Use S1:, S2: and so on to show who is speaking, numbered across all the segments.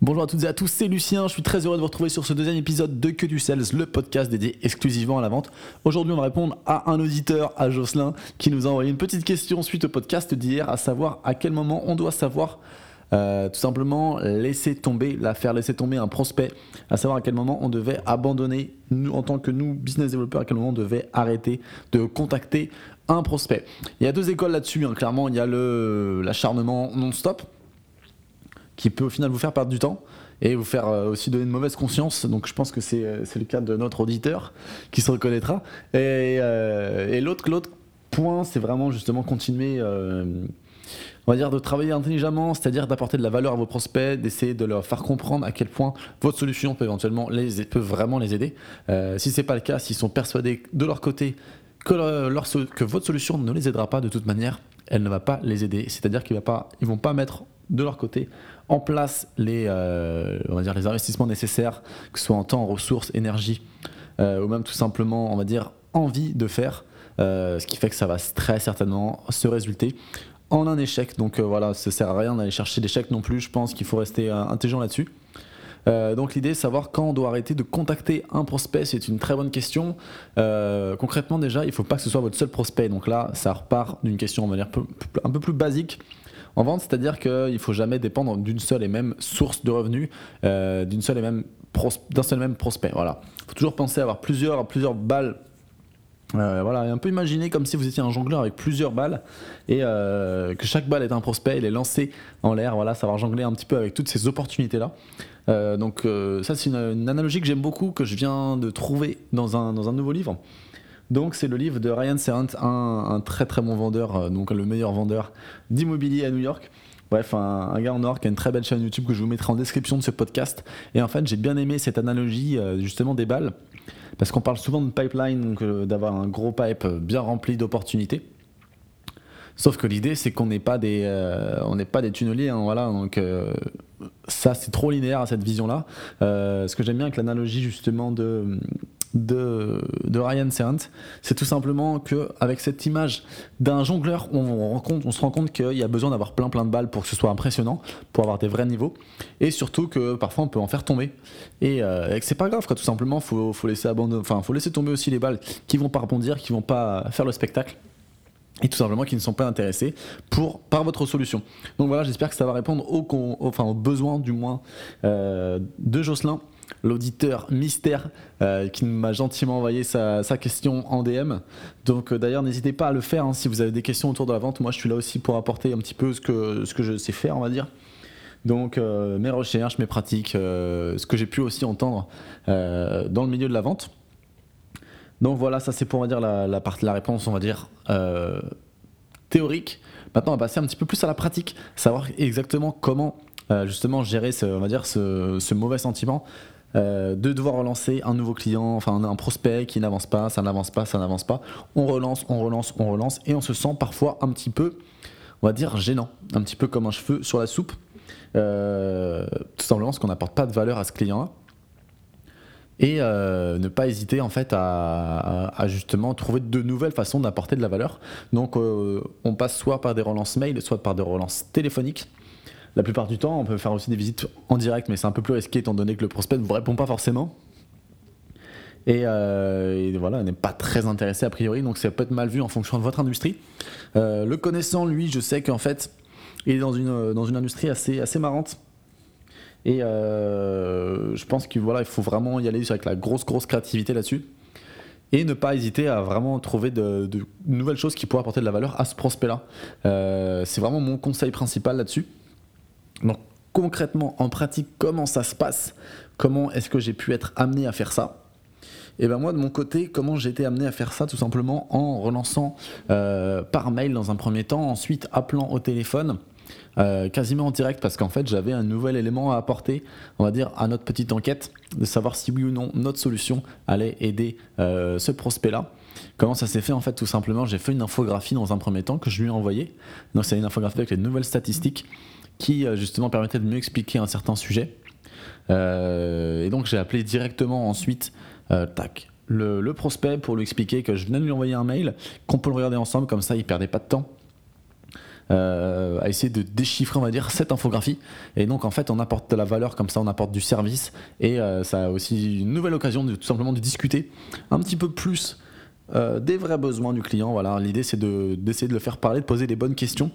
S1: Bonjour à toutes et à tous, c'est Lucien, je suis très heureux de vous retrouver sur ce deuxième épisode de Que du Sales, le podcast dédié exclusivement à la vente. Aujourd'hui on va répondre à un auditeur, à Jocelyn, qui nous a envoyé une petite question suite au podcast d'hier, à savoir à quel moment on doit savoir euh, tout simplement laisser tomber, la faire laisser tomber un prospect, à savoir à quel moment on devait abandonner, nous en tant que nous, business développeurs, à quel moment on devait arrêter de contacter un prospect. Il y a deux écoles là-dessus, hein. clairement, il y a l'acharnement non-stop, qui peut au final vous faire perdre du temps et vous faire euh, aussi donner une mauvaise conscience. Donc je pense que c'est euh, le cas de notre auditeur qui se reconnaîtra. Et, euh, l'autre point, c'est vraiment justement continuer, on va dire, de travailler intelligemment, c'est-à-dire d'apporter de la valeur à vos prospects, d'essayer de leur faire comprendre à quel point votre solution peut éventuellement les, peut vraiment les aider. si c'est pas le cas, s'ils sont persuadés de leur côté que votre solution ne les aidera pas de toute manière, elle ne va pas les aider. C'est-à-dire qu'ils ne vont pas mettre de leur côté en place les, euh, les investissements nécessaires, que ce soit en temps, ressources, énergie, euh, ou même tout simplement, on va dire, envie de faire, euh, ce qui fait que ça va très certainement se résulter en un échec. Donc voilà, ça sert à rien d'aller chercher l'échec non plus, je pense qu'il faut rester intelligent là-dessus. donc l'idée savoir quand on doit arrêter de contacter un prospect, c'est une très bonne question. concrètement déjà, il ne faut pas que ce soit votre seul prospect. Donc là, ça repart d'une question un peu plus basique en vente, c'est-à-dire qu'il ne faut jamais dépendre d'une seule et même source de revenus, euh, d'un seul et même prospect. Voilà. Il faut toujours penser à avoir plusieurs, plusieurs balles euh, voilà, et un peu imaginer comme si vous étiez un jongleur avec plusieurs balles et euh, que chaque balle est un prospect, il est lancé en l'air, voilà, savoir jongler un petit peu avec toutes ces opportunités là. donc ça c'est une, analogie que j'aime beaucoup, que je viens de trouver dans un nouveau livre. Donc c'est le livre de Ryan Serrant, un, très très bon vendeur, euh, donc le meilleur vendeur d'immobilier à New York. Bref, un, gars en or qui a une très belle chaîne YouTube que je vous mettrai en description de ce podcast. Et en fait, j'ai bien aimé cette analogie euh, justement des balles, parce qu'on parle souvent de pipeline, donc euh, d'avoir un gros pipe bien rempli d'opportunités. Sauf que l'idée, c'est qu'on n'est pas des, on n'est pas des tunneliers, hein, voilà. Donc ça, c'est trop linéaire à cette vision-là. ce que j'aime bien avec l'analogie justement de de, Ryan Serrant, c'est tout simplement qu'avec cette image d'un jongleur, on, se rend compte qu'il y a besoin d'avoir plein plein de balles pour que ce soit impressionnant, pour avoir des vrais niveaux, et surtout que parfois on peut en faire tomber, et, euh, que c'est pas grave, tout simplement, faut, faut laisser tomber aussi les balles qui vont pas rebondir, qui vont pas faire le spectacle. Et tout simplement qui ne sont pas intéressés par votre solution. Donc voilà, j'espère que ça va répondre aux besoins du moins euh, de Jocelyn l'auditeur mystère euh, qui m'a gentiment envoyé sa, question en DM. Donc euh, d'ailleurs n'hésitez pas à le faire hein, si vous avez des questions autour de la vente. Moi je suis là aussi pour apporter un petit peu ce que, ce que je sais faire on va dire. Donc euh, mes recherches, mes pratiques, ce que j'ai pu aussi entendre dans le milieu de la vente. Donc voilà, ça c'est pour on va dire la, la, la réponse on va dire théorique. Maintenant on va passer un petit peu plus à la pratique, savoir exactement comment justement gérer ce, on va dire ce mauvais sentiment euh, de devoir relancer un nouveau client, enfin un prospect qui n'avance pas, ça n'avance pas, ça n'avance pas. On relance, on relance, on relance, et on se sent parfois un petit peu, on va dire, gênant, un petit peu comme un cheveu sur la soupe, euh, tout simplement parce qu'on n'apporte pas de valeur à ce client-là. Et euh, ne pas hésiter en fait à, justement trouver de nouvelles façons d'apporter de la valeur. Donc on passe soit par des relances mail, soit par des relances téléphoniques. La plupart du temps, on peut faire aussi des visites en direct, mais c'est un peu plus risqué étant donné que le prospect ne vous répond pas forcément. Et, euh, voilà, n'est pas très intéressé a priori, donc ça peut être mal vu en fonction de votre industrie. Euh, le connaissant, lui, je sais qu'en fait, il est dans une, une industrie assez, assez marrante. Et euh, je pense qu'il faut vraiment y aller avec la grosse, grosse créativité là-dessus. Et ne pas hésiter à vraiment trouver de, de, nouvelles choses qui pourraient apporter de la valeur à ce prospect-là. c'est vraiment mon conseil principal là-dessus. Donc concrètement, en pratique, comment ça se passe? Comment est-ce que j'ai pu être amené à faire ça? Et ben moi de mon côté, comment j'ai été amené à faire ça Tout simplement en relançant euh, par mail dans un premier temps, ensuite appelant au téléphone. Euh, quasiment en direct parce qu'en fait j'avais un nouvel élément à apporter, on va dire, à notre petite enquête, de savoir si oui ou non notre solution allait aider euh, ce prospect-là. Comment ça s'est fait? En fait, tout simplement, j'ai fait une infographie dans un premier temps que je lui ai envoyée. Donc c'est une infographie avec les nouvelles statistiques qui euh, justement permettait de mieux expliquer un certain sujet. Euh, et donc j'ai appelé directement ensuite euh, tac, le, prospect pour lui expliquer que je venais de lui envoyer un mail, qu'on peut le regarder ensemble, comme ça il perdait pas de temps. à essayer de déchiffrer, on va dire, cette infographie. Et donc, en fait, on apporte de la valeur comme ça, on apporte du service. Et ça a aussi une nouvelle occasion de tout simplement de discuter un petit peu plus des vrais besoins du client. Voilà, l'idée c'est d'essayer de, le faire parler, de poser des bonnes questions.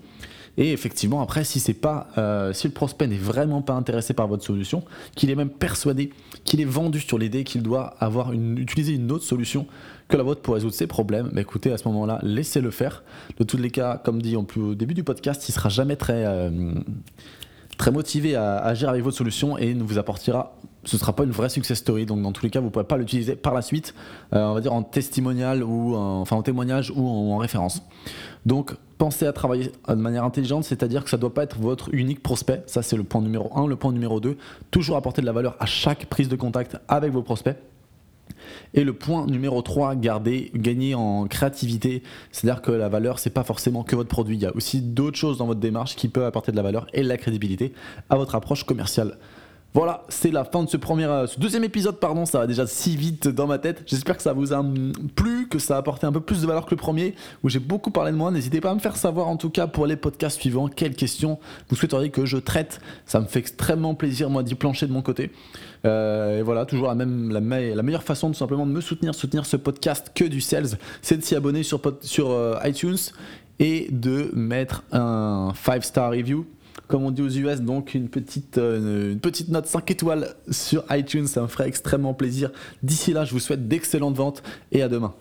S1: Et effectivement, après, si c'est pas, euh, si le prospect n'est vraiment pas intéressé par votre solution, qu'il est même persuadé qu'il est vendu sur l'idée qu'il doit avoir une, utiliser une autre solution que la vôtre pour résoudre ses problèmes, bah écoutez, à ce moment-là, laissez-le faire. De tous les cas, comme dit au début du podcast, il sera jamais très euh, très motivé à agir avec votre solution et ne vous apportera ce ne sera pas une vraie success story. Donc, dans tous les cas, vous ne pourrez pas l'utiliser par la suite, euh, on va dire en testimonial ou en, enfin en témoignage ou en, référence. Donc, pensez à travailler de manière intelligente, c'est-à-dire que ça ne doit pas être votre unique prospect. Ça, c'est le point numéro 1. Le point numéro 2, toujours apporter de la valeur à chaque prise de contact avec vos prospects. Et le point numéro 3, garder, gagner en créativité. C'est-à-dire que la valeur, c'est pas forcément que votre produit. Il y a aussi d'autres choses dans votre démarche qui peuvent apporter de la valeur et de la crédibilité à votre approche commerciale. Voilà, c'est la fin de ce premier, euh, ce deuxième épisode, pardon, ça va déjà si vite dans ma tête. J'espère que ça vous a plu, que ça a apporté un peu plus de valeur que le premier, où j'ai beaucoup parlé de moi. N'hésitez pas à me faire savoir, en tout cas, pour les podcasts suivants, quelles questions vous souhaiteriez que je traite. Ça me fait extrêmement plaisir, moi, d'y plancher de mon côté. Euh, et voilà, toujours la, même, la, meilleure façon, tout simplement, de me soutenir, soutenir ce podcast que du sales, c'est de s'y abonner sur, euh, iTunes et de mettre un 5-star review comme on dit aux US, donc une petite, euh, note 5 étoiles sur iTunes, ça me ferait extrêmement plaisir. D'ici là, je vous souhaite d'excellentes ventes et à demain.